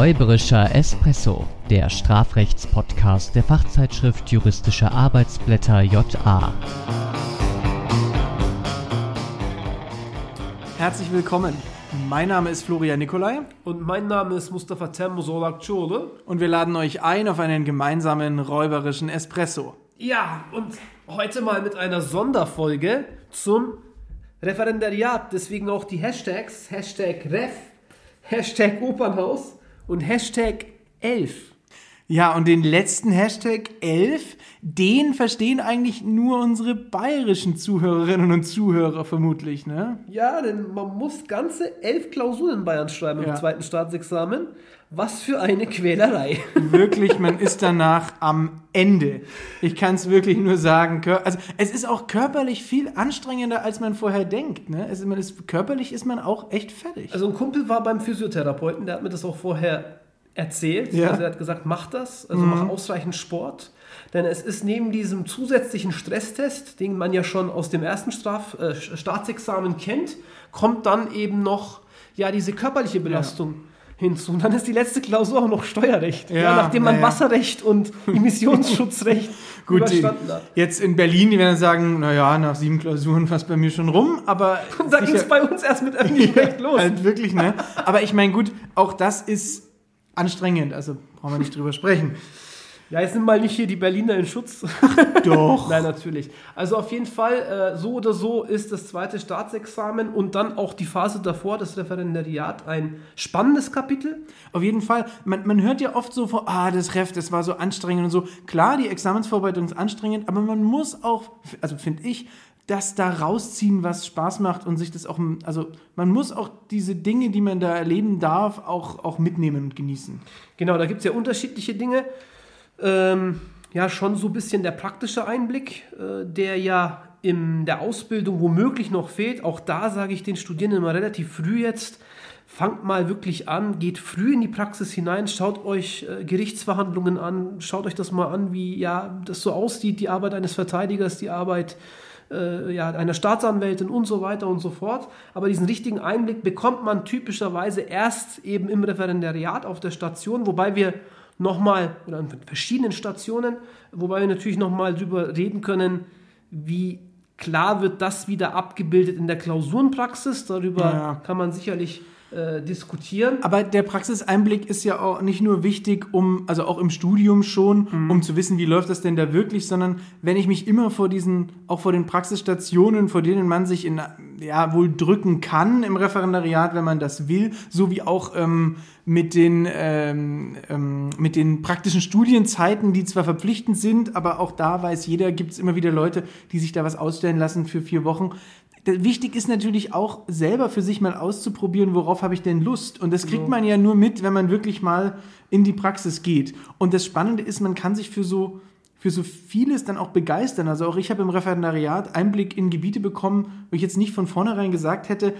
Räuberischer Espresso, der Strafrechtspodcast der Fachzeitschrift Juristische Arbeitsblätter JA. Herzlich willkommen. Mein Name ist Florian Nikolai Und mein Name ist Mustafa Temmo Solak-Çole. und wir laden euch ein auf einen gemeinsamen räuberischen Espresso. Ja, und heute mal mit einer Sonderfolge zum Referendariat. Deswegen auch die Hashtags. Hashtag Ref, Hashtag Opernhaus und Hashtag 11. Ja, und den letzten Hashtag 11, den verstehen eigentlich nur unsere bayerischen Zuhörerinnen und Zuhörer vermutlich, ne? Ja, denn man muss ganze elf Klausuren in Bayern schreiben Ja. im zweiten Staatsexamen. Was für eine Quälerei. Wirklich, man ist danach am Ende. Ich kann es wirklich nur sagen. Also es ist auch körperlich viel anstrengender, als man vorher denkt. Ne? Es, ist- körperlich ist man auch echt fertig. Also ein Kumpel war beim Physiotherapeuten, der hat mir das auch vorher erzählt. Ja. Also er hat gesagt, mach das, also mach ausreichend Sport. Denn es ist neben diesem zusätzlichen Stresstest, den man ja schon aus dem ersten Straf, äh, Staatsexamen kennt, kommt dann eben noch ja, diese körperliche Belastung hinzu. Und dann ist die letzte Klausur auch noch Steuerrecht. Ja, Ja, nachdem man ja. Wasserrecht und Emissionsschutzrecht Gut, überstanden hat. jetzt in Berlin, die werden sagen, naja, nach sieben Klausuren fast bei mir schon rum, aber Und dann ging es bei uns erst mit öffentlichem Recht los. Halt wirklich, ne? Aber ich meine, gut, auch das ist anstrengend, also brauchen wir nicht drüber sprechen. Ja, jetzt sind mal nicht hier die Berliner in Schutz. Doch. Nein, natürlich. Also auf jeden Fall, äh, so oder so ist das zweite Staatsexamen und dann auch die Phase davor, das Referendariat, ein spannendes Kapitel. Auf jeden Fall. Man, man hört ja oft so vor, ah, das Ref, das war so anstrengend und so. Klar, die Examensvorbereitung ist anstrengend, aber man muss auch, also finde ich, das da rausziehen, was Spaß macht und sich das auch, also man muss auch diese Dinge, die man da erleben darf, auch, auch mitnehmen und genießen. Genau, da gibt es ja unterschiedliche Dinge. Ähm, ja, schon so ein bisschen der praktische Einblick, äh, der ja in der Ausbildung womöglich noch fehlt. Auch da sage ich den Studierenden mal relativ früh jetzt, fangt mal wirklich an, geht früh in die Praxis hinein, schaut euch äh, Gerichtsverhandlungen an, schaut euch das mal an, wie ja das so aussieht, die Arbeit eines Verteidigers, die Arbeit äh, ja, einer Staatsanwältin und so weiter und so fort. Aber diesen richtigen Einblick bekommt man typischerweise erst eben im Referendariat auf der Station, wobei wir nochmal, oder an verschiedenen Stationen, wobei wir natürlich nochmal drüber reden können, wie klar wird das wieder abgebildet in der Klausurenpraxis. Darüber Ja. kann man sicherlich äh, diskutieren. Aber der Praxiseinblick ist ja auch nicht nur wichtig, um, also auch im Studium schon, um zu wissen, wie läuft das denn da wirklich, sondern wenn ich mich immer vor diesen, auch vor den Praxisstationen, vor denen man sich in, ja, wohl drücken kann im Referendariat, wenn man das will, so wie auch ähm, mit den, ähm, ähm, mit den praktischen Studienzeiten, die zwar verpflichtend sind, aber auch da weiß jeder, gibt es immer wieder Leute, die sich da was ausstellen lassen für vier Wochen. Wichtig ist natürlich auch selber für sich mal auszuprobieren, worauf habe ich denn Lust. Und das kriegt man ja nur mit, wenn man wirklich mal in die Praxis geht. Und das Spannende ist, man kann sich für so, für so vieles dann auch begeistern. Also auch ich habe im Referendariat Einblick in Gebiete bekommen, wo ich jetzt nicht von vornherein gesagt hätte,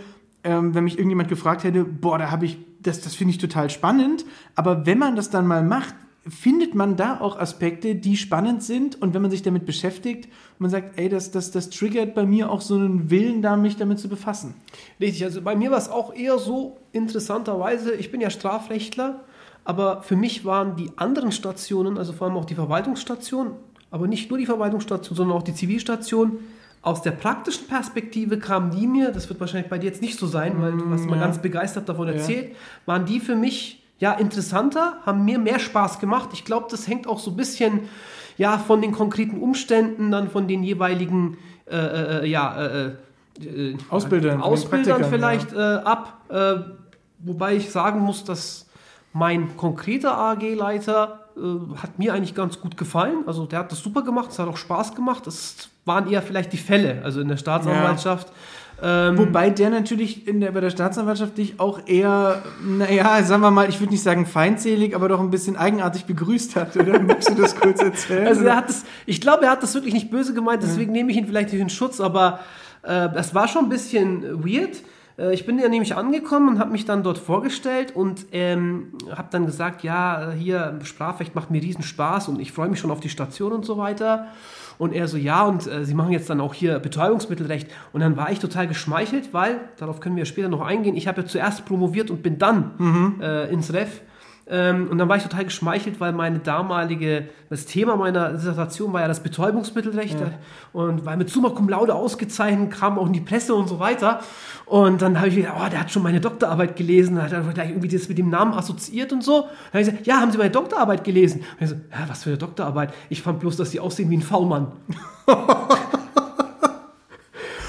ähm, wenn mich irgendjemand gefragt hätte, boah, da habe ich, das, das finde ich total spannend. Aber wenn man das dann mal macht, findet man da auch Aspekte, die spannend sind und wenn man sich damit beschäftigt und man sagt, ey, das, das, das triggert bei mir auch so einen Willen da, mich damit zu befassen. Richtig, also bei mir war es auch eher so interessanterweise, ich bin ja Strafrechtler, aber für mich waren die anderen Stationen, also vor allem auch die Verwaltungsstation, aber nicht nur die Verwaltungsstation, sondern auch die Zivilstation, aus der praktischen Perspektive kamen die mir, das wird wahrscheinlich bei dir jetzt nicht so sein, weil du hast mal ja. ganz begeistert davon erzählt, waren die für mich ja interessanter, haben mir mehr Spaß gemacht. Ich glaube, das hängt auch so ein bisschen ja von den konkreten Umständen, dann von den jeweiligen äh, äh, ja äh, äh, Ausbildern, den Ausbildern Praktikern, vielleicht äh, ab. Äh, wobei ich sagen muss, dass mein konkreter AG-Leiter äh, hat mir eigentlich ganz gut gefallen. Also der hat das super gemacht, es hat auch Spaß gemacht. Es waren eher vielleicht die Fälle, also in der Staatsanwaltschaft. Ähm, Wobei der natürlich in der, bei der Staatsanwaltschaft dich auch eher, naja, sagen wir mal, ich würde nicht sagen feindselig, aber doch ein bisschen eigenartig begrüßt hat, oder? Magst du das kurz erzählen? Also er hat das, ich glaube, er hat das wirklich nicht böse gemeint, deswegen nehme ich ihn vielleicht nicht in Schutz, aber äh, das war schon ein bisschen weird. Äh, Ich bin ja nämlich angekommen und habe mich dann dort vorgestellt und ähm, habe dann gesagt, ja, hier Strafrecht macht mir riesen Spaß und ich freue mich schon auf die Station und so weiter. Und er so, ja, und äh, sie machen jetzt dann auch hier Betäubungsmittelrecht. Und dann war ich total geschmeichelt, weil, darauf können wir später noch eingehen, ich habe ja zuerst promoviert und bin dann äh, ins Ref und dann war ich total geschmeichelt, weil meine damalige, das Thema meiner Dissertation war ja das Betäubungsmittelrecht. Ja. Und weil mit Summa Cum Laude ausgezeichnet kam auch in die Presse und so weiter. Und dann habe ich gedacht, oh, der hat schon meine Doktorarbeit gelesen, da hat er gleich irgendwie das mit dem Namen assoziiert und so. Dann habe ich gesagt, ja, haben Sie meine Doktorarbeit gelesen? Und ich so, ja, was für eine Doktorarbeit? Ich fand bloß, dass Sie aussehen wie ein V-Mann.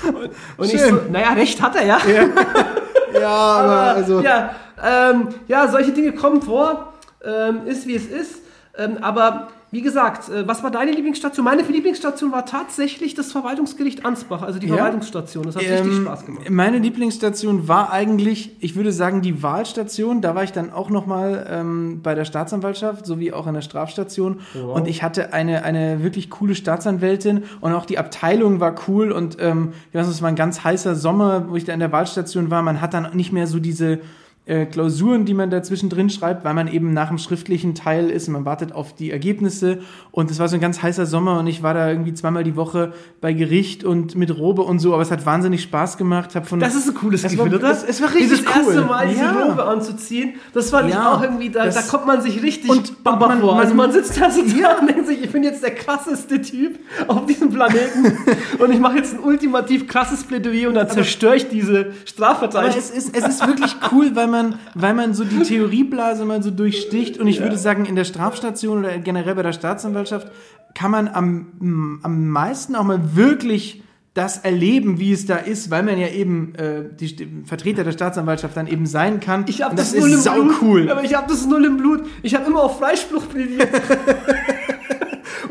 und, und ich so, naja, recht hat er ja. Ja, ja aber, aber also. Ja, ähm, ja, solche Dinge kommen vor, ähm, ist wie es ist. Ähm, aber wie gesagt, äh, was war deine Lieblingsstation? Meine Lieblingsstation war tatsächlich das Verwaltungsgericht Ansbach, also die ja. Verwaltungsstation. Das hat ähm, richtig Spaß gemacht. Meine Lieblingsstation war eigentlich, ich würde sagen, die Wahlstation. Da war ich dann auch nochmal ähm, bei der Staatsanwaltschaft, sowie auch in der Strafstation. Wow. Und ich hatte eine, eine wirklich coole Staatsanwältin und auch die Abteilung war cool. Und ähm, ich weiß, es war ein ganz heißer Sommer, wo ich da in der Wahlstation war. Man hat dann nicht mehr so diese äh, Klausuren, die man dazwischen drin schreibt, weil man eben nach dem schriftlichen Teil ist und man wartet auf die Ergebnisse. Und es war so ein ganz heißer Sommer und ich war da irgendwie zweimal die Woche bei Gericht und mit Robe und so, aber es hat wahnsinnig Spaß gemacht. Hab von, das ist ein cooles Gefühl, oder? Es, es war richtig Dieses cool. erste Mal diese ja. Robe anzuziehen, das fand ja. auch irgendwie, da, da kommt man sich richtig und Baba man, vor. Also man sitzt da so ja. und denkt sich, ich bin jetzt der krasseste Typ auf diesem Planeten und ich mache jetzt ein ultimativ krasses Plädoyer und dann zerstöre ich diese Strafverteidigung. Es ist, es ist wirklich cool, weil man, weil man so die Theorieblase mal so durchsticht. Und ich ja. würde sagen, in der Strafstation oder generell bei der Staatsanwaltschaft kann man am, am meisten auch mal wirklich das erleben, wie es da ist, weil man ja eben äh, die Vertreter der Staatsanwaltschaft dann eben sein kann. Ich habe das, das null ist im Blut, cool. Aber ich habe das null im Blut. Ich habe immer auf Freispruch plädiert.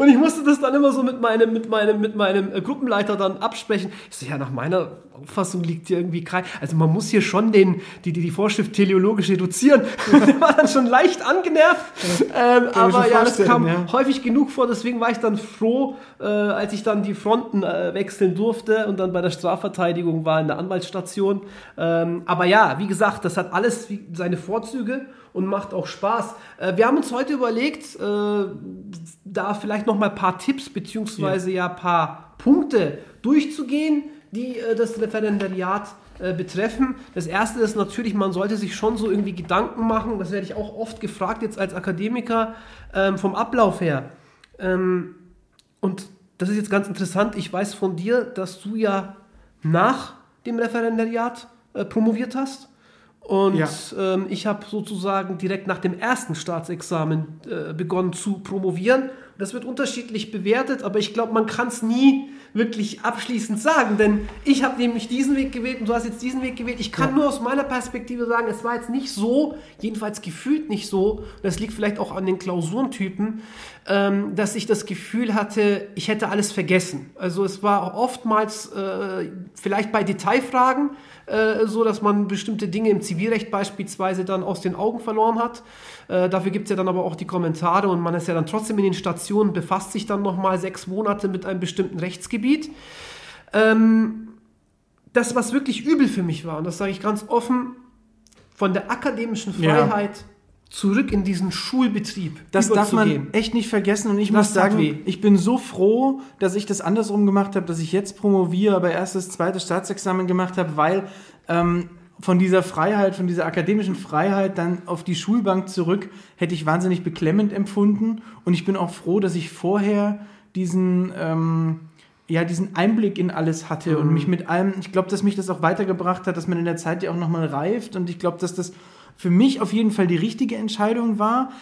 Und ich musste das dann immer so mit meinem, mit meinem, mit meinem äh, Gruppenleiter dann absprechen. Ich so, ja, nach meiner Auffassung liegt hier irgendwie kein. Also man muss hier schon den, die, die, die Vorschrift teleologisch reduzieren. Der war dann schon leicht angenervt. Ähm, aber ja, das kam ja. häufig genug vor. Deswegen war ich dann froh, äh, als ich dann die Fronten äh, wechseln durfte und dann bei der Strafverteidigung war in der Anwaltsstation. Ähm, aber ja, wie gesagt, das hat alles seine Vorzüge und macht auch Spaß. Äh, wir haben uns heute überlegt, äh, da vielleicht noch mal ein paar Tipps beziehungsweise ja ein paar Punkte durchzugehen, die äh, das Referendariat äh, betreffen. Das erste ist natürlich, man sollte sich schon so irgendwie Gedanken machen, das werde ich auch oft gefragt jetzt als Akademiker, ähm, vom Ablauf her. Ähm, und das ist jetzt ganz interessant, ich weiß von dir, dass du ja nach dem Referendariat äh, promoviert hast. Und ja. ähm, ich habe sozusagen direkt nach dem ersten Staatsexamen äh, begonnen zu promovieren. Das wird unterschiedlich bewertet, aber ich glaube, man kann es nie wirklich abschließend sagen, denn ich habe nämlich diesen Weg gewählt und du hast jetzt diesen Weg gewählt. Ich kann ja. nur aus meiner Perspektive sagen, es war jetzt nicht so, jedenfalls gefühlt nicht so, das liegt vielleicht auch an den Klausurentypen, ähm, dass ich das Gefühl hatte, ich hätte alles vergessen. Also es war oftmals äh, vielleicht bei Detailfragen, äh, so, dass man bestimmte Dinge im Zivilrecht beispielsweise dann aus den Augen verloren hat. Äh, dafür gibt es ja dann aber auch die Kommentare und man ist ja dann trotzdem in den Stationen, befasst sich dann nochmal sechs Monate mit einem bestimmten Rechtsgebiet. Ähm, das, was wirklich übel für mich war, und das sage ich ganz offen, von der akademischen Freiheit ja zurück in diesen Schulbetrieb. Das darf man echt nicht vergessen. Und ich das muss sagen, ich bin so froh, dass ich das andersrum gemacht habe, dass ich jetzt promoviere, aber erst das zweite Staatsexamen gemacht habe, weil ähm, von dieser Freiheit, von dieser akademischen Freiheit dann auf die Schulbank zurück, hätte ich wahnsinnig beklemmend empfunden. Und ich bin auch froh, dass ich vorher diesen, ähm, ja, diesen Einblick in alles hatte mhm. und mich mit allem, ich glaube, dass mich das auch weitergebracht hat, dass man in der Zeit ja auch nochmal reift. Und ich glaube, dass das für mich auf jeden Fall die richtige Entscheidung war.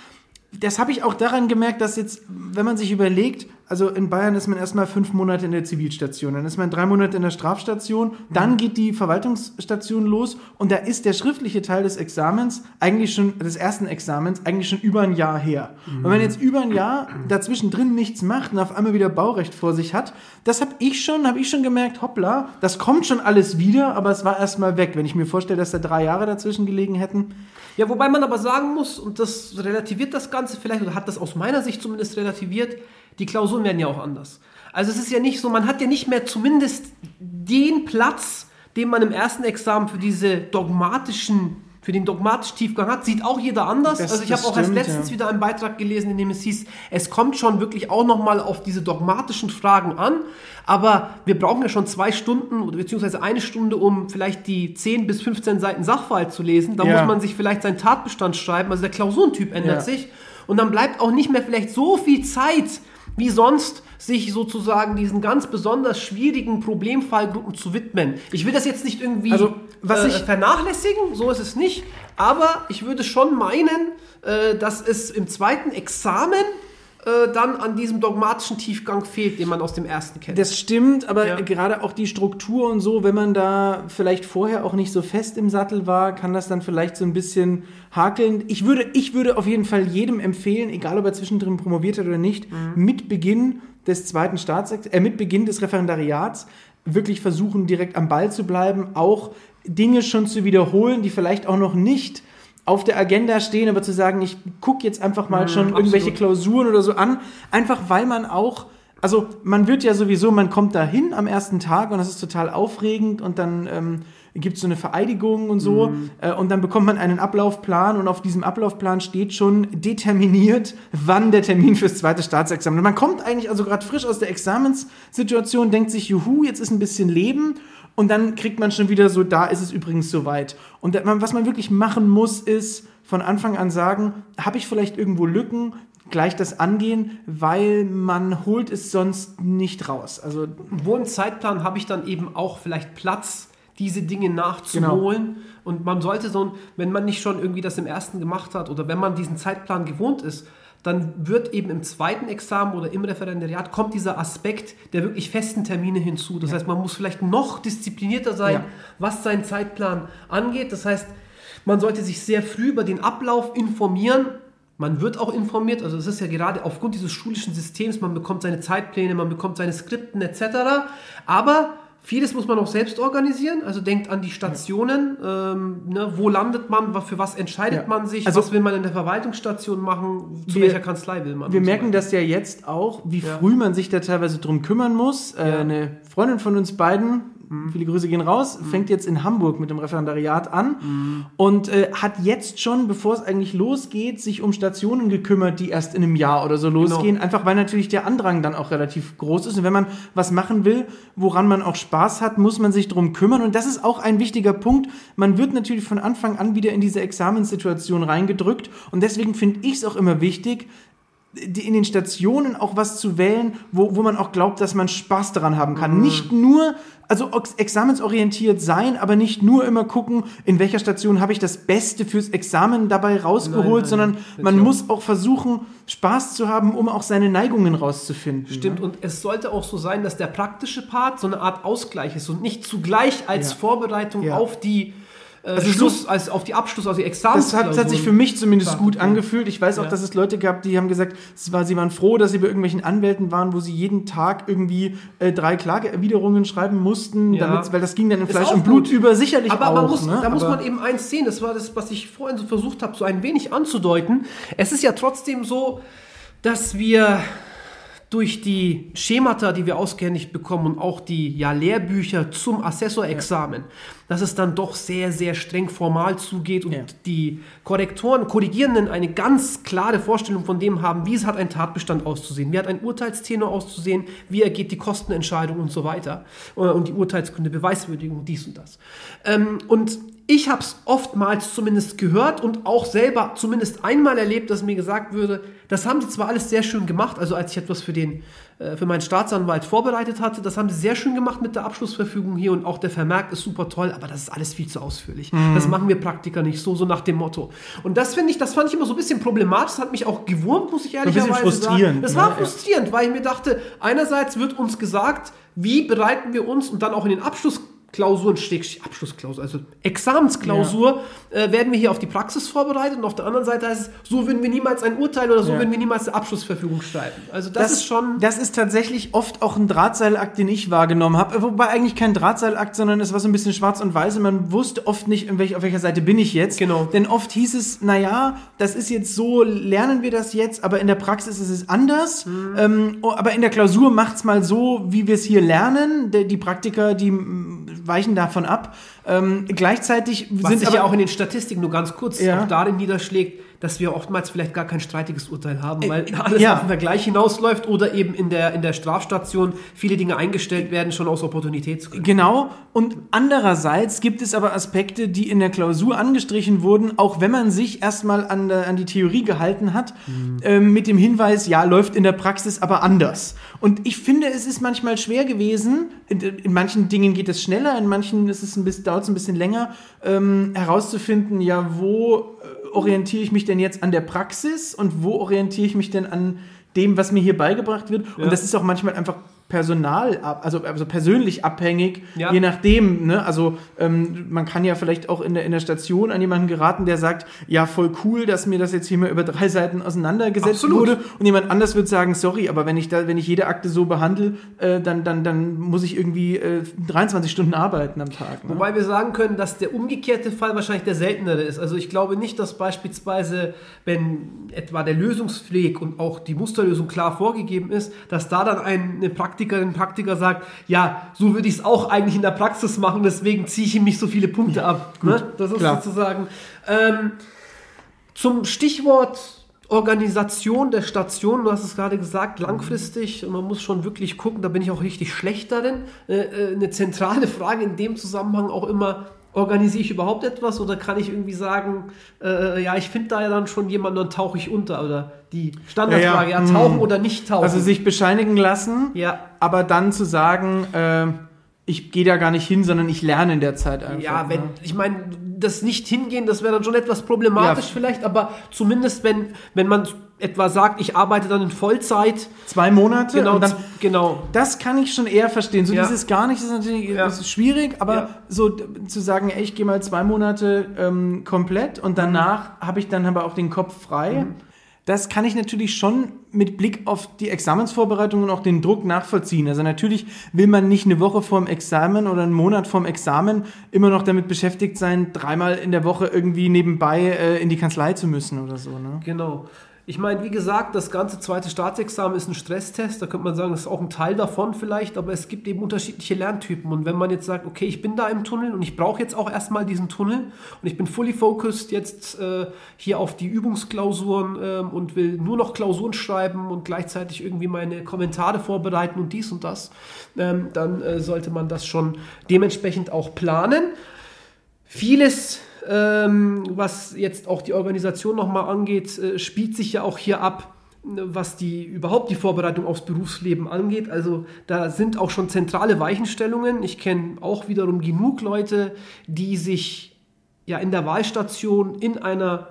Das habe ich auch daran gemerkt, dass jetzt, wenn man sich überlegt, also in Bayern ist man erstmal fünf Monate in der Zivilstation, dann ist man drei Monate in der Strafstation, dann geht die Verwaltungsstation los und da ist der schriftliche Teil des Examens eigentlich schon, des ersten Examens, eigentlich schon über ein Jahr her. Mhm. Und wenn man jetzt über ein Jahr dazwischen drin nichts macht und auf einmal wieder Baurecht vor sich hat, das habe ich schon, habe ich schon gemerkt, hoppla, das kommt schon alles wieder, aber es war erstmal weg. Wenn ich mir vorstelle, dass da drei Jahre dazwischen gelegen hätten. Ja, wobei man aber sagen muss, und das relativiert das Ganze vielleicht, oder hat das aus meiner Sicht zumindest relativiert, die Klausuren werden ja auch anders. Also es ist ja nicht so, man hat ja nicht mehr zumindest den Platz, den man im ersten Examen für diese dogmatischen für den dogmatischen Tiefgang hat, sieht auch jeder anders. Das- also ich habe auch erst letztens ja. wieder einen Beitrag gelesen, in dem es hieß, es kommt schon wirklich auch nochmal auf diese dogmatischen Fragen an, aber wir brauchen ja schon zwei Stunden oder beziehungsweise eine Stunde, um vielleicht die 10 bis 15 Seiten Sachverhalt zu lesen. Da Ja. muss man sich vielleicht seinen Tatbestand schreiben, also der Klausurentyp ändert Ja. sich und dann bleibt auch nicht mehr vielleicht so viel Zeit wie sonst, sich sozusagen diesen ganz besonders schwierigen Problemfallgruppen zu widmen. Ich will das jetzt nicht irgendwie Also, was äh, ich- vernachlässigen, so ist es nicht, aber ich würde schon meinen, äh, dass es im zweiten Examen äh, dann an diesem dogmatischen Tiefgang fehlt, den man aus dem ersten kennt. Das stimmt, aber Ja. gerade auch die Struktur und so, wenn man da vielleicht vorher auch nicht so fest im Sattel war, kann das dann vielleicht so ein bisschen hakeln. Ich würde, ich würde auf jeden Fall jedem empfehlen, egal ob er zwischendrin promoviert hat oder nicht, Mhm. mit Beginn des zweiten Staatsexamens, äh, mit Beginn des Referendariats wirklich versuchen, direkt am Ball zu bleiben, auch Dinge schon zu wiederholen, die vielleicht auch noch nicht auf der Agenda stehen, aber zu sagen, ich gucke jetzt einfach mal schon irgendwelche absolut. Klausuren oder so an, einfach weil man auch, also man wird ja sowieso, man kommt da hin am ersten Tag und das ist total aufregend und dann ähm, gibt es so eine Vereidigung und so äh, und dann bekommt man einen Ablaufplan und auf diesem Ablaufplan steht schon determiniert, wann der Termin fürs zweite Staatsexamen. Und man kommt eigentlich also gerade frisch aus der Examenssituation, denkt sich, juhu, jetzt ist ein bisschen Leben und dann kriegt man schon wieder so, da ist es übrigens soweit. Und was man wirklich machen muss, ist von Anfang an sagen, habe ich vielleicht irgendwo Lücken, gleich das angehen, weil man holt es sonst nicht raus. Also wo im Zeitplan habe ich dann eben auch vielleicht Platz, diese Dinge nachzuholen. Und man sollte so, wenn man nicht schon irgendwie das im ersten gemacht hat oder wenn man diesen Zeitplan gewohnt ist, dann wird eben im zweiten Examen oder im Referendariat kommt dieser Aspekt der wirklich festen Termine hinzu. Das heißt, man muss vielleicht noch disziplinierter sein, Ja. was seinen Zeitplan angeht. Das heißt, man sollte sich sehr früh über den Ablauf informieren. Man wird auch informiert, also es ist ja gerade aufgrund dieses schulischen Systems, man bekommt seine Zeitpläne, man bekommt seine Skripten etc. Aber vieles muss man auch selbst organisieren, also denkt an die Stationen, ähm, ne, wo landet man, für was entscheidet Ja. man sich, Also- was will man in der Verwaltungsstation machen, zu Wir- welcher Kanzlei will man. wir so merken weiter. das ja jetzt auch, wie Ja. früh man sich da teilweise drum kümmern muss. Äh, Ja. Eine Freundin von uns beiden, viele Grüße gehen raus, fängt jetzt in Hamburg mit dem Referendariat an Mhm. und äh, hat jetzt schon, bevor es eigentlich losgeht, sich um Stationen gekümmert, die erst in einem Jahr oder so losgehen. Genau. Einfach weil natürlich der Andrang dann auch relativ groß ist. Und wenn man was machen will, woran man auch Spaß hat, muss man sich drum kümmern. Und das ist auch ein wichtiger Punkt. Man wird natürlich von Anfang an wieder in diese Examenssituation reingedrückt. Und deswegen finde ich es auch immer wichtig, in den Stationen auch was zu wählen, wo, wo man auch glaubt, dass man Spaß daran haben kann. Mhm. Nicht nur, also ex- examensorientiert sein, aber nicht nur immer gucken, in welcher Station habe ich das Beste fürs Examen dabei rausgeholt, Nein, nein, sondern man auch. muss auch versuchen, Spaß zu haben, um auch seine Neigungen rauszufinden. Stimmt, und es sollte auch so sein, dass der praktische Part so eine Art Ausgleich ist und nicht zugleich als Ja. Vorbereitung Ja. auf die äh, Also so- Schluss, als auf die Abschluss, also die Examens. Das hat, das hat sich für mich zumindest gut ja. angefühlt. Ich weiß auch, Ja. dass es Leute gab, die haben gesagt, es war, sie waren froh, dass sie bei irgendwelchen Anwälten waren, wo sie jeden Tag irgendwie äh, drei Klageerwiderungen schreiben mussten, Ja. damit, weil das ging dann in Fleisch und Blut gut. über, sicherlich Aber auch. man muss, ne? da muss Aber- man eben eins sehen, das war das, was ich vorhin so versucht habe, so ein wenig anzudeuten. Es ist ja trotzdem so, dass wir durch die Schemata, die wir ausgehändigt bekommen und auch die ja, Lehrbücher zum Assessorexamen, dass es dann doch sehr, sehr streng formal zugeht und Ja. die Korrektoren, Korrigierenden eine ganz klare Vorstellung von dem haben, wie es hat ein Tatbestand auszusehen, wie hat ein Urteilstenor auszusehen, wie ergeht die Kostenentscheidung und so weiter Äh, und die Urteilsgründe, Beweiswürdigung, dies und das. Ähm, und ich habe es oftmals zumindest gehört und auch selber zumindest einmal erlebt, dass mir gesagt würde, das haben sie zwar alles sehr schön gemacht, also als ich etwas für den äh, für meinen Staatsanwalt vorbereitet hatte, das haben sie sehr schön gemacht mit der Abschlussverfügung hier und auch der Vermerk ist super toll, aber das ist alles viel zu ausführlich. Das machen wir Praktiker nicht so, so nach dem Motto. Und das finde ich, das fand ich immer so ein bisschen problematisch, das hat mich auch gewurmt, muss ich ehrlicherweise sagen. frustrierend, Das ne? war Ja. frustrierend, weil ich mir dachte, einerseits wird uns gesagt, wie bereiten wir uns und dann auch in den Abschlussklausuren, Schrägstrich Abschlussklausur, also Examensklausur, äh, werden wir hier auf die Praxis vorbereitet und auf der anderen Seite heißt es, so würden wir niemals ein Urteil oder so Ja. würden wir niemals eine Abschlussverfügung schreiben. Also das, ist schon... Das ist tatsächlich oft auch ein Drahtseilakt, den ich wahrgenommen habe. Wobei eigentlich kein Drahtseilakt, sondern es war so ein bisschen schwarz und weiß und man wusste oft nicht, welch, auf welcher Seite bin ich jetzt. Genau. Denn oft hieß es, naja, das ist jetzt so, lernen wir das jetzt, aber in der Praxis ist es anders. Mhm. Ähm, oh, aber in der Klausur macht's mal so, wie wir es hier lernen. Die Praktiker, die weichen davon ab. Ähm, gleichzeitig Was sind sich aber ja auch in den Statistiken nur ganz kurz Ja. auch darin niederschlägt, dass wir oftmals vielleicht gar kein streitiges Urteil haben, weil Äh, alles ja. auf den Vergleich hinausläuft oder eben in der, in der Strafstation viele Dinge eingestellt werden, schon aus Opportunitätsgründen. Genau. Und andererseits gibt es aber Aspekte, die in der Klausur angestrichen wurden, auch wenn man sich erstmal an, an die Theorie gehalten hat, ähm, mit dem Hinweis, ja, läuft in der Praxis aber anders. Und ich finde, es ist manchmal schwer gewesen, in, in manchen Dingen geht es schneller, in manchen ist es ein bisschen, dauert es ein bisschen länger, ähm, herauszufinden, ja, wo äh, orientiere ich mich denn jetzt an der Praxis und wo orientiere ich mich denn an dem, was mir hier beigebracht wird. Ja. Und das ist auch manchmal einfach personal, also, also persönlich abhängig, Ja. je nachdem. Ne? Also ähm, man kann ja vielleicht auch in der, in der Station an jemanden geraten, der sagt, ja, voll cool, dass mir das jetzt hier mal über drei Seiten auseinandergesetzt Absolut. wurde. Und jemand anders wird sagen, sorry, aber wenn ich da, wenn ich jede Akte so behandle, äh, dann, dann, dann muss ich irgendwie äh, 23 Stunden arbeiten am Tag. Ne? Wobei wir sagen können, dass der umgekehrte Fall wahrscheinlich der seltenere ist. Also ich glaube nicht, dass beispielsweise, wenn etwa der Lösungsweg und auch die Musterlösung klar vorgegeben ist, dass da dann ein- eine Praktikerin, Praktiker sagt, ja, so würde ich es auch eigentlich in der Praxis machen, deswegen ziehe ich ihm nicht so viele Punkte ab. Ne? Das ist klar. sozusagen. Ähm, zum Stichwort Organisation der Station, du hast es gerade gesagt, langfristig, und man muss schon wirklich gucken, da bin ich auch richtig schlecht darin. Äh, äh, eine zentrale Frage in dem Zusammenhang auch immer, organisiere ich überhaupt etwas oder kann ich irgendwie sagen, äh, ja, ich finde da ja dann schon jemanden, dann tauche ich unter oder die Standardfrage, ja, Ja, ja, tauchen mm. oder nicht tauchen. Also sich bescheinigen lassen, ja, aber dann zu sagen, äh, ich gehe da gar nicht hin, sondern ich lerne in der Zeit einfach. Ja, wenn, ne? ich meine, das nicht hingehen, das wäre dann schon etwas problematisch Ja. vielleicht, aber zumindest wenn, wenn man etwa sagt, ich arbeite dann in Vollzeit, Zwei Monate genau, dann genau, Das kann ich schon eher verstehen. So Ja. dieses gar nicht ist natürlich Ja. ist schwierig, aber Ja. so zu sagen, ey, ich gehe mal zwei Monate ähm, komplett und danach habe ich dann aber auch den Kopf frei. Mhm. Das kann ich natürlich schon mit Blick auf die Examensvorbereitung und auch den Druck nachvollziehen. Also natürlich will man nicht eine Woche vorm Examen oder einen Monat vorm Examen immer noch damit beschäftigt sein, dreimal in der Woche irgendwie nebenbei äh, in die Kanzlei zu müssen oder so. Ne? Genau. Ich meine, wie gesagt, das ganze zweite Staatsexamen ist ein Stresstest. Da könnte man sagen, das ist auch ein Teil davon vielleicht, aber es gibt eben unterschiedliche Lerntypen. Und wenn man jetzt sagt, okay, ich bin da im Tunnel und ich brauche jetzt auch erstmal diesen Tunnel und ich bin fully focused jetzt äh, hier auf die Übungsklausuren ähm, und will nur noch Klausuren schreiben und gleichzeitig irgendwie meine Kommentare vorbereiten und dies und das, ähm, dann äh, sollte man das schon dementsprechend auch planen. Vieles, ähm, was jetzt auch die Organisation nochmal angeht, äh, spielt sich ja auch hier ab, was die überhaupt die Vorbereitung aufs Berufsleben angeht. Also da sind auch schon zentrale Weichenstellungen. Ich kenne auch wiederum genug Leute, die sich ja in der Wahlstation in einer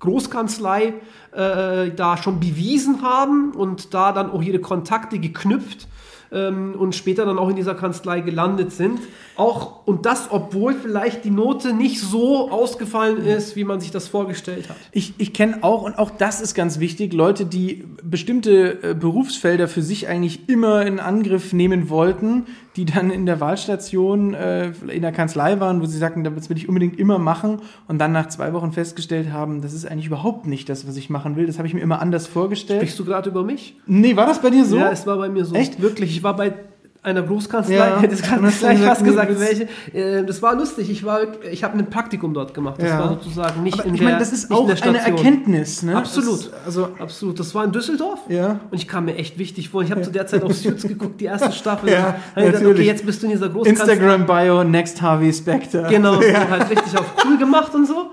Großkanzlei äh, da schon bewiesen haben und da dann auch ihre Kontakte geknüpft ähm, und später dann auch in dieser Kanzlei gelandet sind. Auch und das, obwohl vielleicht die Note nicht so ausgefallen ist, wie man sich das vorgestellt hat. Ich, ich kenne auch, und auch das ist ganz wichtig, Leute, die bestimmte äh, Berufsfelder für sich eigentlich immer in Angriff nehmen wollten, die dann in der Wahlstation äh, in der Kanzlei waren, wo sie sagten, das will ich unbedingt immer machen und dann nach zwei Wochen festgestellt haben, das ist eigentlich überhaupt nicht das, was ich machen will. Das habe ich mir immer anders vorgestellt. Sprichst du gerade über mich? Nee, war das bei dir so? Ja, es war bei mir so. Echt? Wirklich. Ich war bei einer Großkanzlei, Ja. hätte du gleich fast gesagt, welche. Äh, das war lustig. Ich war, ich habe ein Praktikum dort gemacht. Das Ja. war sozusagen nicht Aber in ich der meine, das ist auch eine. Erkenntnis. Ne? Absolut. Das, also, Absolut. Das war in Düsseldorf. ja. Und ich kam mir echt wichtig vor. Ich habe zu der Zeit auf Suits geguckt, die erste Staffel. Ja, hab ich gedacht, okay, jetzt bist du in dieser Großkanzlei. Instagram-Bio, Next Harvey Specter. Genau, Ja. so halt richtig auf cool gemacht und so.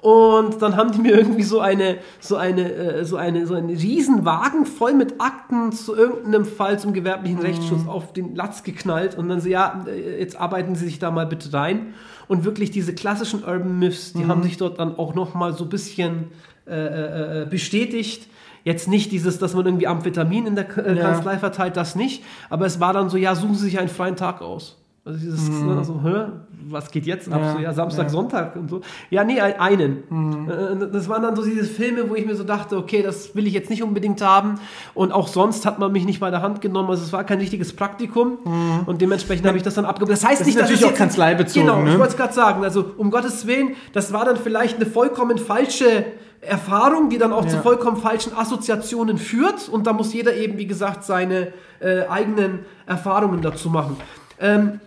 Und dann haben die mir irgendwie so eine, so eine, äh, so eine, so einen riesen Wagen voll mit Akten zu irgendeinem Fall zum gewerblichen Rechtsschutz auf den Latz geknallt und dann so, ja, äh, jetzt arbeiten Sie sich da mal bitte rein. Und wirklich diese klassischen Urban Myths, die haben sich dort dann auch nochmal so ein bisschen äh, äh, bestätigt. Jetzt nicht dieses, dass man irgendwie Amphetamin in der äh, Ja. Kanzlei verteilt, das nicht. Aber es war dann so, ja, suchen Sie sich einen freien Tag aus. Also dieses, ne, so, hä, was geht jetzt ab? Mhm. Ja, so, ja, Samstag, ja. Mhm. Sonntag und so. Ja, nee, ein- einen. Äh, Das waren dann so diese Filme, wo ich mir so dachte, okay, das will ich jetzt nicht unbedingt haben. Und auch sonst hat man mich nicht bei der Hand genommen. Also es war kein richtiges Praktikum. Und dementsprechend habe ich das dann abgegeben. Das heißt Mhm. Das nicht, ist dass natürlich auch jetzt- kanzleibezogen, Genau, ne? ich wollte es gerade sagen. Also um Gottes Willen, das war dann vielleicht eine vollkommen falsche Erfahrung, die dann auch Ja. zu vollkommen falschen Assoziationen führt. Und da muss jeder eben, wie gesagt, seine äh, eigenen Erfahrungen dazu machen. Ähm,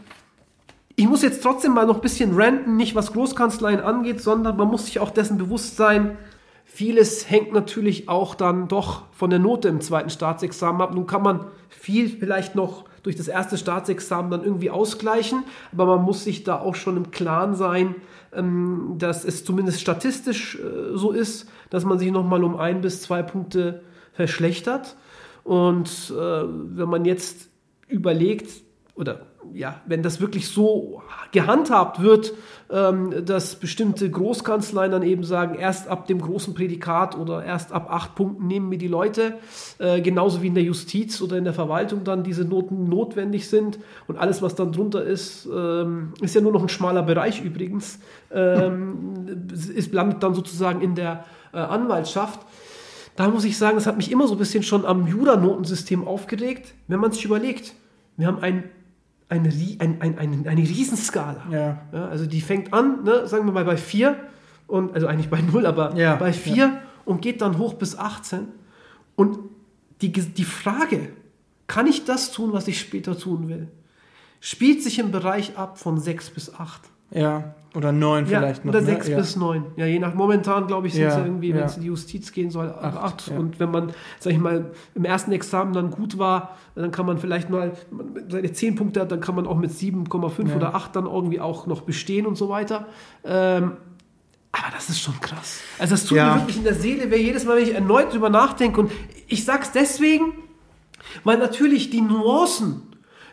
ich muss jetzt trotzdem mal noch ein bisschen ranten, nicht was Großkanzleien angeht, sondern man muss sich auch dessen bewusst sein, vieles hängt natürlich auch dann doch von der Note im zweiten Staatsexamen ab. Nun kann man viel vielleicht noch durch das erste Staatsexamen dann irgendwie ausgleichen, aber man muss sich da auch schon im Klaren sein, ähm, dass es zumindest statistisch äh, so ist, dass man sich nochmal um ein bis zwei Punkte verschlechtert. Und äh, wenn man jetzt überlegt, oder ja, wenn das wirklich so gehandhabt wird, ähm, dass bestimmte Großkanzleien dann eben sagen, erst ab dem großen Prädikat oder erst ab acht Punkten nehmen wir die Leute, äh, genauso wie in der Justiz oder in der Verwaltung dann diese Noten notwendig sind und alles, was dann drunter ist, ähm, ist ja nur noch ein schmaler Bereich übrigens, ähm, ist, landet dann sozusagen in der äh, Anwaltschaft. Da muss ich sagen, das hat mich immer so ein bisschen schon am Juda-Notensystem aufgeregt, wenn man sich überlegt. Wir haben ein eine, ein, ein, ein, eine Riesenskala. Ja. ja. Also die fängt an, ne, sagen wir mal bei 4, und, also eigentlich bei 0, aber ja. bei 4 ja. und geht dann hoch bis 18. Und die, die Frage, kann ich das tun, was ich später tun will, spielt sich im Bereich ab von 6 bis 8. Ja, oder 9 ja, vielleicht noch. Oder 6 ne? bis 9. Ja, je nach, momentan glaube ich, sind es ja, irgendwie, wenn es in die Justiz gehen soll, 8. Und wenn man, sag ich mal, im ersten Examen dann gut war, dann kann man vielleicht mal seine 10 Punkte hat, dann kann man auch mit 7,5 oder 8 dann irgendwie auch noch bestehen und so weiter. Ähm, aber das ist schon krass. Also das tut mir wirklich in der Seele weh, jedes Mal, wenn ich erneut drüber nachdenke. Und ich sag's deswegen, weil natürlich die Nuancen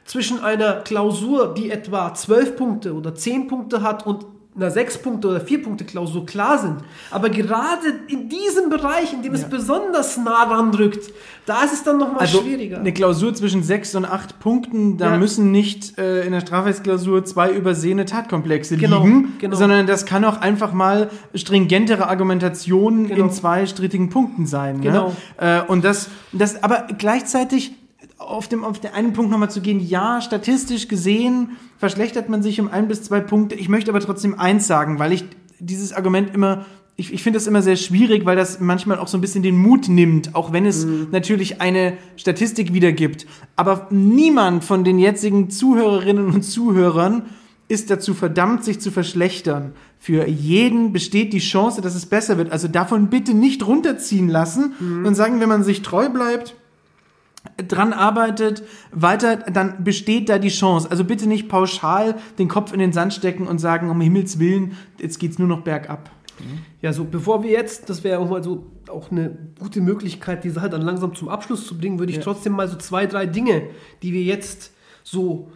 zwischen einer Klausur, die etwa 12 Punkte oder 10 Punkte hat und einer 6 Punkte oder 4 Punkte Klausur klar sind. Aber gerade in diesem Bereich, in dem ja. es besonders nah ranrückt, da ist es dann nochmal also schwieriger. Eine Klausur zwischen 6 und 8 Punkten, da ja. müssen nicht äh, in der Strafrechtsklausur zwei übersehene Tatkomplexe genau, liegen, genau. sondern das kann auch einfach mal stringentere Argumentation genau. in zwei strittigen Punkten sein. Ne? Genau. Ne? Äh, und das, das, aber gleichzeitig auf, dem, auf den einen Punkt nochmal zu gehen, ja, statistisch gesehen verschlechtert man sich um ein bis zwei Punkte. Ich möchte aber trotzdem eins sagen, weil ich dieses Argument immer, ich, ich finde das immer sehr schwierig, weil das manchmal auch so ein bisschen den Mut nimmt, auch wenn es mhm. natürlich eine Statistik wiedergibt. Aber niemand von den jetzigen Zuhörerinnen und Zuhörern ist dazu verdammt, sich zu verschlechtern. Für jeden besteht die Chance, dass es besser wird. Also davon bitte nicht runterziehen lassen mhm. und sagen, wenn man sich treu bleibt, dran arbeitet, weiter, dann besteht da die Chance. Also bitte nicht pauschal den Kopf in den Sand stecken und sagen, um Himmels Willen, jetzt geht's nur noch bergab. Ja, so bevor wir jetzt, das wäre auch mal so auch eine gute Möglichkeit, die Sache dann langsam zum Abschluss zu bringen, würde ich ja. trotzdem mal so zwei, drei Dinge, die wir jetzt so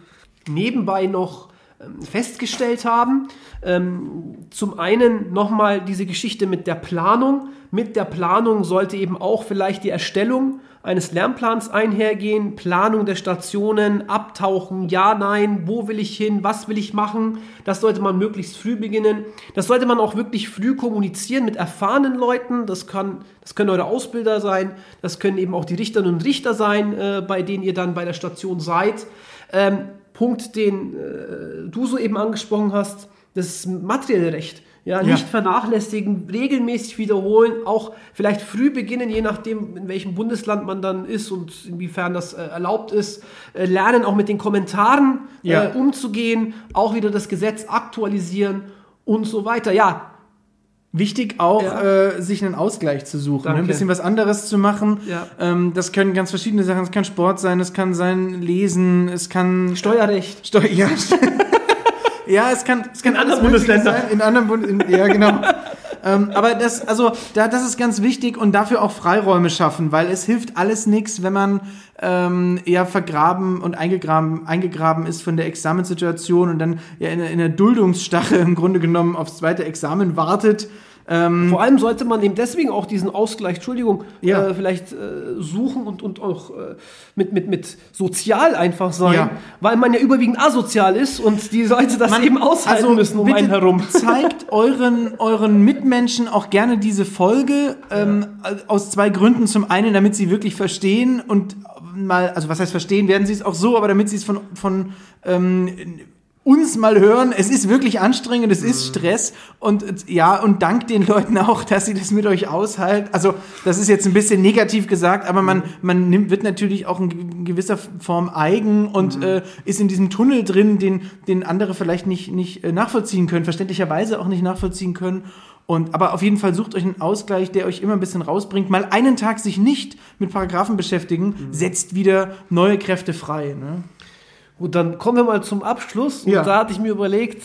nebenbei noch festgestellt haben. Ähm, zum einen nochmal diese Geschichte mit der Planung. Mit der Planung sollte eben auch vielleicht die Erstellung eines Lernplans einhergehen, Planung der Stationen, Abtauchen, ja, nein, wo will ich hin, was will ich machen. Das sollte man möglichst früh beginnen. Das sollte man auch wirklich früh kommunizieren mit erfahrenen Leuten. Das, kann, das können eure Ausbilder sein, das können eben auch die Richterinnen und Richter sein, äh, bei denen ihr dann bei der Station seid. Ähm, Punkt, den äh, du soeben angesprochen hast, das materielle Recht. Ja, nicht ja. vernachlässigen, regelmäßig wiederholen, auch vielleicht früh beginnen, je nachdem, in welchem Bundesland man dann ist und inwiefern das äh, erlaubt ist. Äh, lernen auch mit den Kommentaren ja. äh, umzugehen, auch wieder das Gesetz aktualisieren und so weiter. Ja, Wichtig auch, ja. äh, sich einen Ausgleich zu suchen, ne? ein bisschen was anderes zu machen. Ja. Ähm, das können ganz verschiedene Sachen. Es kann Sport sein, es kann sein Lesen, es kann Steuerrecht. Steu ja. Ja, es kann, es kann in anderen Bundesländern sein. In anderen Bund ja, genau. Ähm, aber das, also, da, das ist ganz wichtig und dafür auch Freiräume schaffen, weil es hilft alles nichts, wenn man ähm, eher vergraben und eingegraben, eingegraben ist von der Examenssituation und dann ja in, in der Duldungsstache im Grunde genommen aufs zweite Examen wartet ähm, Vor allem sollte man eben deswegen auch diesen Ausgleich, Entschuldigung, ja. äh, vielleicht äh, suchen und, und auch äh, mit, mit, mit sozial einfach sein, ja. weil man ja überwiegend asozial ist und die Leute das man, eben aushalten also müssen um einen herum. Zeigt euren, euren Mitmenschen auch gerne diese Folge ähm, ja. aus zwei Gründen. Zum einen, damit sie wirklich verstehen und mal, also was heißt verstehen, werden sie es auch so, aber damit sie es von, von ähm, uns mal hören. Es ist wirklich anstrengend, es ist Stress und ja, und dank den Leuten auch, dass sie das mit euch aushalten. Also, das ist jetzt ein bisschen negativ gesagt, aber man, man nimmt, wird natürlich auch in gewisser Form eigen und äh, ist in diesem Tunnel drin, den, den andere vielleicht nicht, nicht äh, nachvollziehen können, verständlicherweise auch nicht nachvollziehen können. Und, aber auf jeden Fall sucht euch einen Ausgleich, der euch immer ein bisschen rausbringt. Mal einen Tag sich nicht mit Paragraphen beschäftigen, setzt wieder neue Kräfte frei. Ne? Gut, dann kommen wir mal zum Abschluss. Ja. Und da hatte ich mir überlegt,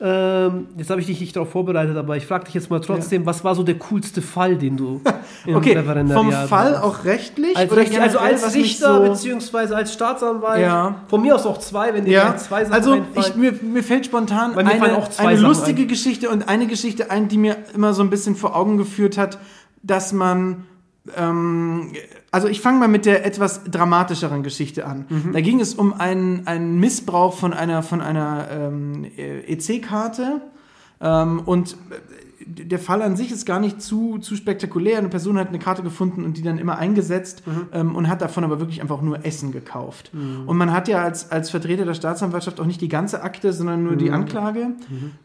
ähm, jetzt habe ich dich nicht darauf vorbereitet, aber ich frage dich jetzt mal trotzdem, was war so der coolste Fall, den du im Okay, vom Referendariat Fall hattest? auch rechtlich? Als Richter, also als Richter so- beziehungsweise als Staatsanwalt. Ja. Von mir aus auch zwei, wenn dir Ja, zwei Sachen also ich, mir, mir fällt spontan mir eine, eine lustige ein. Geschichte und eine Geschichte ein, die mir immer so ein bisschen vor Augen geführt hat, dass man ähm, also ich fange mal mit der etwas dramatischeren Geschichte an. Mhm. Da ging es um einen, einen Missbrauch von einer, von einer ähm, EC-Karte ähm, und der Fall an sich ist gar nicht zu, zu spektakulär. Eine Person hat eine Karte gefunden und die dann immer eingesetzt ähm, und hat davon aber wirklich einfach nur Essen gekauft. Und man hat ja als, als Vertreter der Staatsanwaltschaft auch nicht die ganze Akte, sondern nur die Anklage.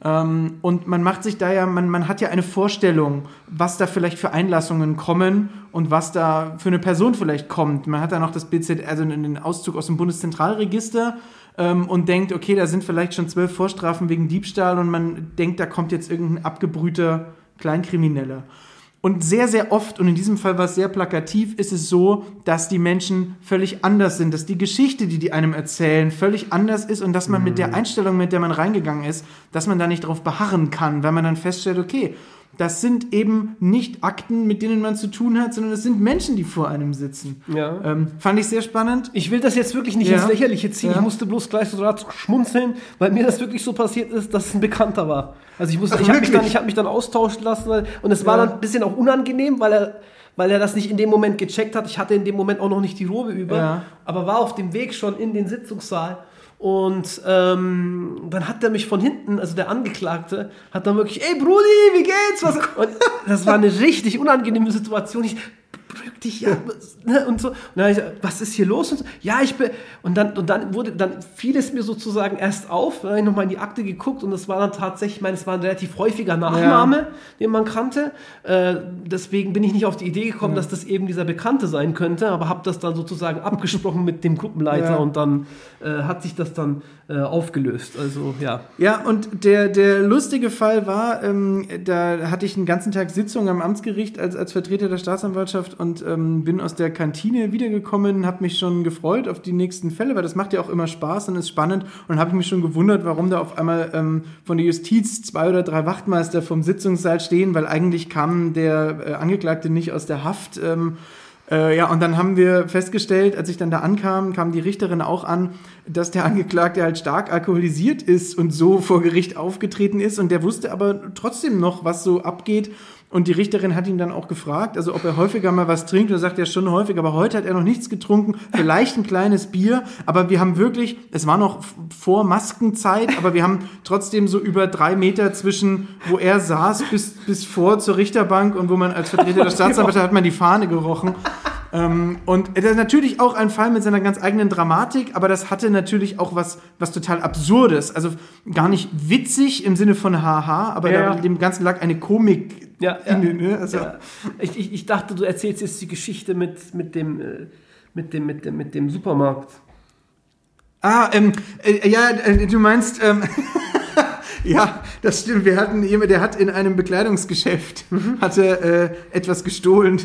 Ähm, und man macht sich da ja, man, man hat ja eine Vorstellung, was da vielleicht für Einlassungen kommen und was da für eine Person vielleicht kommt. Man hat da noch das BZ, also einen Auszug aus dem Bundeszentralregister ähm, und denkt, okay, da sind vielleicht schon zwölf Vorstrafen wegen Diebstahl und man denkt, da kommt jetzt irgendein abgebrühter Kleinkrimineller. Und sehr, sehr oft, und in diesem Fall war es sehr plakativ, ist es so, dass die Menschen völlig anders sind, dass die Geschichte, die die einem erzählen, völlig anders ist und dass man mit der Einstellung, mit der man reingegangen ist, dass man da nicht drauf beharren kann, weil man dann feststellt, okay, das sind eben nicht Akten, mit denen man zu tun hat, sondern es sind Menschen, die vor einem sitzen. Ja. Ähm, fand ich sehr spannend. Ich will das jetzt wirklich nicht Ja. ins Lächerliche ziehen. Ja. Ich musste bloß gleich so schmunzeln, weil mir das wirklich so passiert ist, dass es ein Bekannter war. Also ich musste, Ach, ich habe mich, dann- ich hab mich dann austauschen lassen weil, und es war dann ein bisschen auch unangenehm, weil er, weil er das nicht in dem Moment gecheckt hat. Ich hatte in dem Moment auch noch nicht die Robe über, aber war auf dem Weg schon in den Sitzungssaal. Und ähm, dann hat er mich von hinten, also der Angeklagte, hat dann wirklich, ey Brudi, wie geht's? Was? Und das war eine richtig unangenehme Situation. Ich, beruhig dich, ja, ne, und so. Und dann ich gesagt, was ist hier los? Und so, ja, ich bin, und dann, und dann wurde, dann fiel es mir sozusagen erst auf, dann habe ich nochmal in die Akte geguckt und das war dann tatsächlich, ich meine, es war ein relativ häufiger Nachname, den man kannte. Äh, deswegen bin ich nicht auf die Idee gekommen, dass das eben dieser Bekannte sein könnte, aber habe das dann sozusagen abgesprochen mit dem Gruppenleiter Ja. und dann äh, hat sich das dann äh, aufgelöst. Also, ja. Ja, und der, der lustige Fall war, ähm, da hatte ich einen ganzen Tag Sitzung am Amtsgericht als, als Vertreter der Staatsanwaltschaft und ähm, bin aus der Kantine wiedergekommen, habe mich schon gefreut auf die nächsten Fälle, weil das macht ja auch immer Spaß und ist spannend. Und habe ich mich schon gewundert, warum da auf einmal ähm, von der Justiz zwei oder drei Wachtmeister vom Sitzungssaal stehen, weil eigentlich kam der äh, Angeklagte nicht aus der Haft. Ähm, äh, ja, und dann haben wir festgestellt, als ich dann da ankam, kam die Richterin auch an, dass der Angeklagte halt stark alkoholisiert ist und so vor Gericht aufgetreten ist. Und der wusste aber trotzdem noch, was so abgeht. Und die Richterin hat ihn dann auch gefragt, also ob er häufiger mal was trinkt. Und er sagt ja schon häufig, aber heute hat er noch nichts getrunken. Vielleicht ein kleines Bier. Aber wir haben wirklich, es war noch vor Maskenzeit, aber wir haben trotzdem so über drei Meter zwischen, wo er saß, bis, bis vor zur Richterbank und wo man als Vertreter der Staatsanwaltschaft hat man die Fahne gerochen. Ähm, und das ist natürlich auch ein Fall mit seiner ganz eigenen Dramatik, aber das hatte natürlich auch was, was total Absurdes. Also gar nicht witzig im Sinne von haha, aber Ja. da, dem Ganzen lag eine Komik Ja, inne. Ne? Also, Ja. Ich, ich, ich dachte, du erzählst jetzt die Geschichte mit, mit, dem, äh, mit, dem, mit, dem, mit dem Supermarkt. Ah, ähm, äh, ja, äh, du meinst, ähm, ja, das stimmt. Wir hatten jemand, der hat in einem Bekleidungsgeschäft hatte äh, etwas gestohlen,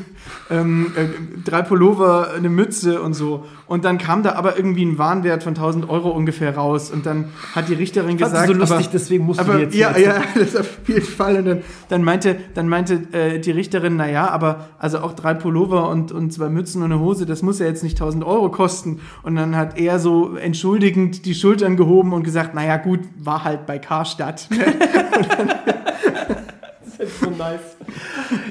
ähm, äh, drei Pullover, eine Mütze und so. Und dann kam da aber irgendwie ein Warenwert von 1000 Euro ungefähr raus. Und dann hat die Richterin gesagt, so lustig, aber, deswegen musst du aber die jetzt ja, ja, das auf jeden Fall. Und dann, dann meinte, dann meinte äh, die Richterin, na ja, aber also auch drei Pullover und, und zwei Mützen und eine Hose, das muss ja jetzt nicht 1000 Euro kosten. Und dann hat er so entschuldigend die Schultern gehoben und gesagt, na ja, gut, war halt bei Karstadt. so nice.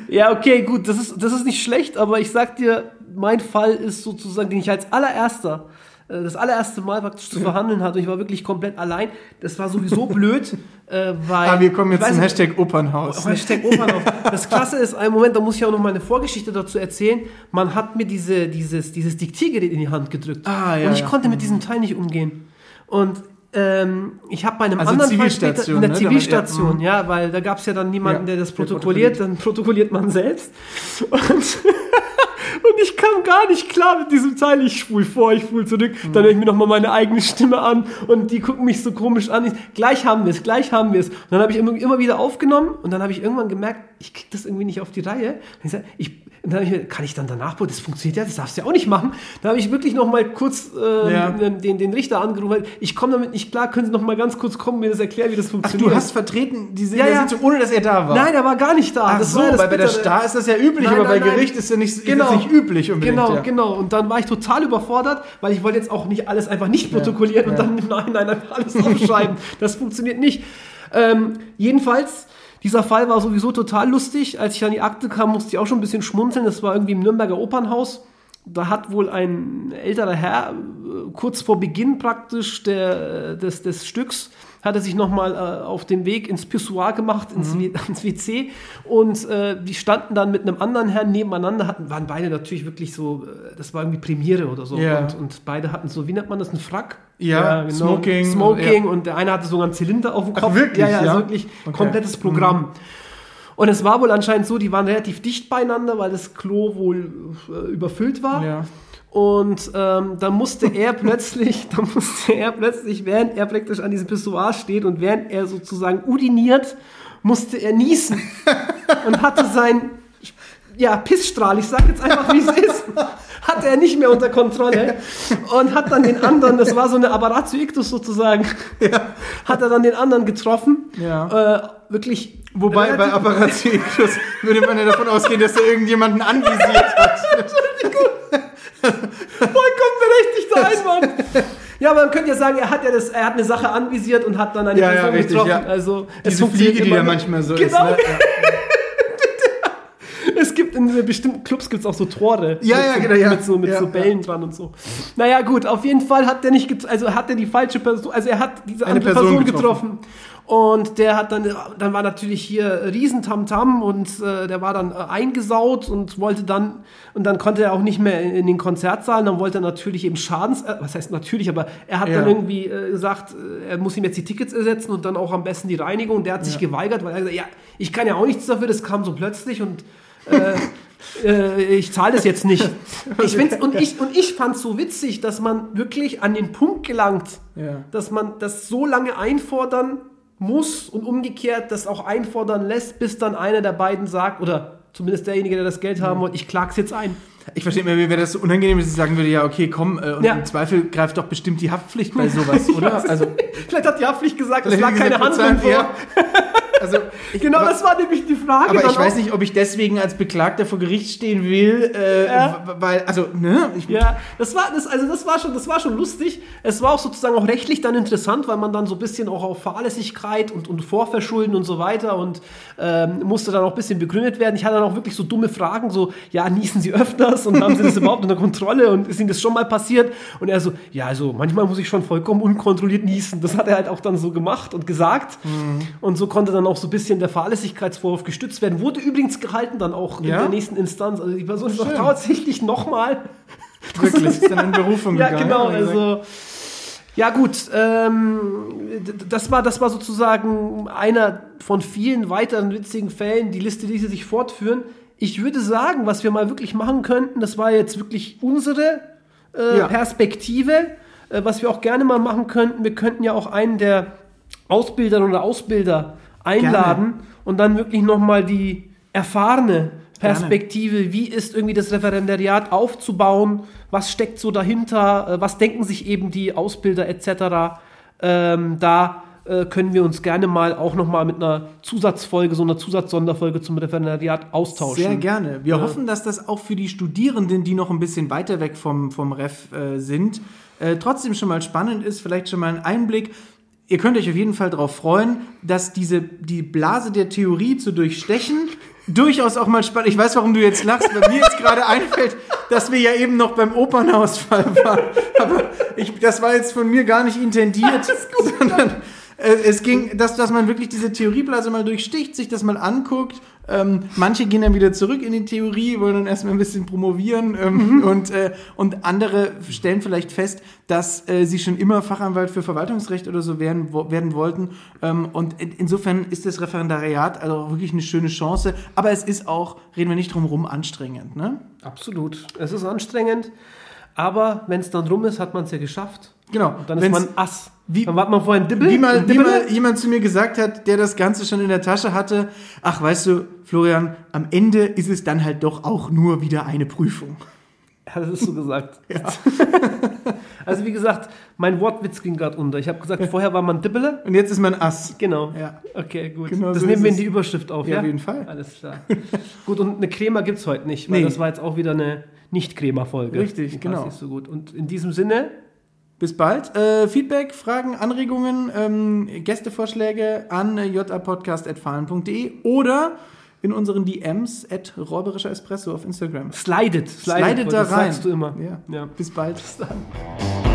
Ja, okay, gut, das ist, das ist nicht schlecht, aber ich sag dir, mein Fall ist sozusagen, den ich als allererster, äh, das allererste Mal praktisch zu verhandeln hatte ich war wirklich komplett allein. Das war sowieso blöd, äh, weil. ah, wir kommen jetzt zum Hashtag Opernhaus. Hashtag Opernhaus. Das Klasse ist, einen Moment, da muss ich auch noch meine Vorgeschichte dazu erzählen. Man hat mir diese, dieses, dieses Diktiergerät in die Hand gedrückt. Ah, ja, und ich ja. konnte mit diesem Teil nicht umgehen. Und ähm, ich habe bei einem Also anderen Fall später, in der ne? Zivilstation, Da ja, weil da gab es ja dann niemanden, Ja, der das der protokolliert, protokolliert. dann protokolliert man selbst. Und, und ich kam gar nicht klar mit diesem Teil. Ich spul vor, ich spul zurück, Mhm. dann höre ich mir nochmal meine eigene Stimme an und die gucken mich so komisch an. Ich, gleich haben wir es, gleich haben wir es. Und dann habe ich immer, immer wieder aufgenommen und dann habe ich irgendwann gemerkt, ich krieg das irgendwie nicht auf die Reihe. Ich, sag, ich und dann habe ich mir, kann ich dann danach, das funktioniert ja, das darfst du ja auch nicht machen. Da habe ich wirklich noch mal kurz äh, Ja. den, den Richter angerufen. Ich komme damit nicht klar, können Sie noch mal ganz kurz kommen mir das erklären, wie das Ach, funktioniert. du hast vertreten diese Ja, ja. Sitzung, ohne dass er da war. Nein, er war gar nicht da. Ach Das so, weil bei der. Star ist das ja üblich, Nein, aber bei nein, nein. Gericht ist ja nicht, Genau. nicht üblich unbedingt. Genau, ja. genau. Und dann war ich total überfordert, weil ich wollte jetzt auch nicht alles einfach nicht protokollieren und dann im Nachhinein einfach alles aufschreiben. Das funktioniert nicht. Ähm, jedenfalls, dieser Fall war sowieso total lustig. Als ich an die Akte kam, musste ich auch schon ein bisschen schmunzeln. Das war irgendwie im Nürnberger Opernhaus. Da hat wohl ein älterer Herr äh, kurz vor Beginn praktisch der, des, des Stücks hat er sich nochmal äh, auf den Weg ins Pissoir gemacht, ins, W- ins WC. Und äh, die standen dann mit einem anderen Herrn nebeneinander, hatten, waren beide natürlich wirklich so, äh, das war irgendwie Premiere oder so. Ja. Und, und beide hatten so, wie nennt man das, einen Frack? Ja, Smoking, Smoking und der eine hatte sogar einen Zylinder auf dem Ach, Kopf. wirklich? Ja, ja, Ja? also wirklich Okay. komplettes Programm. Und es war wohl anscheinend so, die waren relativ dicht beieinander, weil das Klo wohl äh, überfüllt war. Ja. Und ähm, dann musste er plötzlich, dann musste er plötzlich, während er praktisch an diesem Pissoir steht und während er sozusagen uriniert, musste er niesen und hatte sein ja, Pissstrahl, ich sag jetzt einfach, wie es ist, hatte er nicht mehr unter Kontrolle und hat dann den anderen, das war so eine Aberratio ictus sozusagen, hat er dann den anderen getroffen. Ja. Äh, wirklich. Wobei bei Apparatio Ictus würde man ja davon ausgehen, dass er irgendjemanden anvisiert hat. Vollkommen berechtigter Einwand. Ja, aber man könnte ja sagen, er hat ja das, er hat eine Sache anvisiert und hat dann eine Ja, ja, Person richtig, getroffen. ja. Also es Diese Fliege, die da manchmal so genau. ist. Ne? Es gibt in bestimmten Clubs gibt's auch so Tore. Ja, mit ja, genau, ja. Mit so, mit Ja, so ja. Bällen dran und so. Naja, gut, auf jeden Fall hat der nicht, also hat er die falsche Person, also er hat diese Eine andere Person Person, getroffen. getroffen. Und der hat dann, dann war natürlich hier Riesentamtam und äh, der war dann äh, eingesaut und wollte dann, und dann konnte er auch nicht mehr in, in den Konzertsaal, dann wollte er natürlich eben Schadens, äh, was heißt natürlich, aber er hat Ja. dann irgendwie äh, gesagt, äh, er muss ihm jetzt die Tickets ersetzen und dann auch am besten die Reinigung. Und der hat sich geweigert, weil er gesagt, ja, ich kann ja auch nichts dafür, das kam so plötzlich und äh, äh, ich zahle das jetzt nicht. Ich find's, und ich, und ich fand es so witzig, dass man wirklich an den Punkt gelangt, Ja. dass man das so lange einfordern muss und umgekehrt das auch einfordern lässt, bis dann einer der beiden sagt, oder zumindest derjenige, der das Geld haben wollte, ich klag's jetzt ein. Ich verstehe mir, wie wäre das so unangenehm, dass ich sagen würde, ja, okay, komm, äh, und Ja. im Zweifel greift doch bestimmt die Haftpflicht bei sowas, oder? Also, Vielleicht hat die Haftpflicht gesagt, es lag keine Handlung vor. Ja. also Genau, aber, das war nämlich die Frage. aber ich weiß auch. nicht, ob ich deswegen als Beklagter vor Gericht stehen will, äh, Ja. weil, also, ne? Ich, Ja, das war, das, also das war schon, das war schon lustig. Es war auch sozusagen auch rechtlich dann interessant, weil man dann so ein bisschen auch auf Fahrlässigkeit und, und Vorverschulden und so weiter und ähm, musste dann auch ein bisschen begründet werden. Ich hatte dann auch wirklich so dumme Fragen, so, ja, niesen Sie öfters und haben Sie das überhaupt unter Kontrolle und ist Ihnen das schon mal passiert? Und er so, ja, also manchmal muss ich schon vollkommen unkontrolliert niesen. Das hat er halt auch dann so gemacht und gesagt. Und so konnte dann auch so ein bisschen der Fahrlässigkeitsvorwurf gestützt werden. Wurde übrigens gehalten dann auch in Ja? der nächsten Instanz. Also die Person ist auch tatsächlich nochmal wirklich, ist dann in Berufung ja, gegangen. genau. er gesagt. Also, ja, gut. Ähm, das, war, das war sozusagen einer von vielen weiteren witzigen Fällen. Die Liste ließe sich fortführen. Ich würde sagen, was wir mal wirklich machen könnten, das war jetzt wirklich unsere äh, Ja. Perspektive. Äh, was wir auch gerne mal machen könnten, wir könnten ja auch einen der Ausbilderinnen oder Ausbilder einladen und dann wirklich nochmal die erfahrene Perspektive, wie ist irgendwie das Referendariat aufzubauen, was steckt so dahinter, äh, was denken sich eben die Ausbilder etc. Ähm, da äh, können wir uns gerne mal auch nochmal mit einer Zusatzfolge, so einer Zusatzsonderfolge zum Referendariat austauschen. Sehr gerne. Wir hoffen, dass das auch für die Studierenden, die noch ein bisschen weiter weg vom, vom Ref äh, sind, äh, trotzdem schon mal spannend ist, vielleicht schon mal ein Einblick. Ihr könnt euch auf jeden Fall darauf freuen, dass diese, die Blase der Theorie zu durchstechen durchaus auch mal spannend. Ich weiß, warum du jetzt lachst, weil mir jetzt gerade einfällt, dass wir ja eben noch beim Opernhausfall waren. Aber ich, das war jetzt von mir gar nicht intendiert, sondern Äh, es ging, dass, dass man wirklich diese Theorieblase mal durchsticht, sich das mal anguckt. Ähm, manche gehen dann wieder zurück in die Theorie, wollen dann erstmal ein bisschen promovieren ähm, mhm. und, äh, und andere stellen vielleicht fest, dass äh, sie schon immer Fachanwalt für Verwaltungsrecht oder so werden, wo, werden wollten. Ähm, und in, insofern ist das Referendariat also wirklich eine schöne Chance. Aber es ist auch, reden wir nicht drum rum, anstrengend. Ne? Absolut. Es ist anstrengend. Aber wenn es dann rum ist, hat man es ja geschafft. Genau. Und dann ist man Ass. Wie, war man vorher ein Dibbel. Wie mal, wie mal jemand zu mir gesagt hat, der das Ganze schon in der Tasche hatte, ach weißt du, Florian, am Ende ist es dann halt doch auch nur wieder eine Prüfung. Ja, das ist so gesagt. ja. also wie gesagt, mein Wortwitz ging gerade unter. Ich habe gesagt, vorher war man Dibbele. Und jetzt ist man Ass. Genau. Ja. Okay, gut. Genau das so nehmen wir in die Überschrift auf, ja? Ja, auf jeden Fall. Alles klar. gut, und eine Crema gibt es heute nicht, weil nee. das war jetzt auch wieder eine Nicht-Crema-Folge. Richtig, genau. Nicht so gut. Und in diesem Sinne bis bald. Äh, Feedback, Fragen, Anregungen, ähm, Gästevorschläge an japodcast.fahlen.de oder in unseren DMs at räuberischer Espresso auf Instagram. Slidet. Slidet, Slidet da rein. Das sagst du immer. Ja. ja. Bis bald. Bis dann.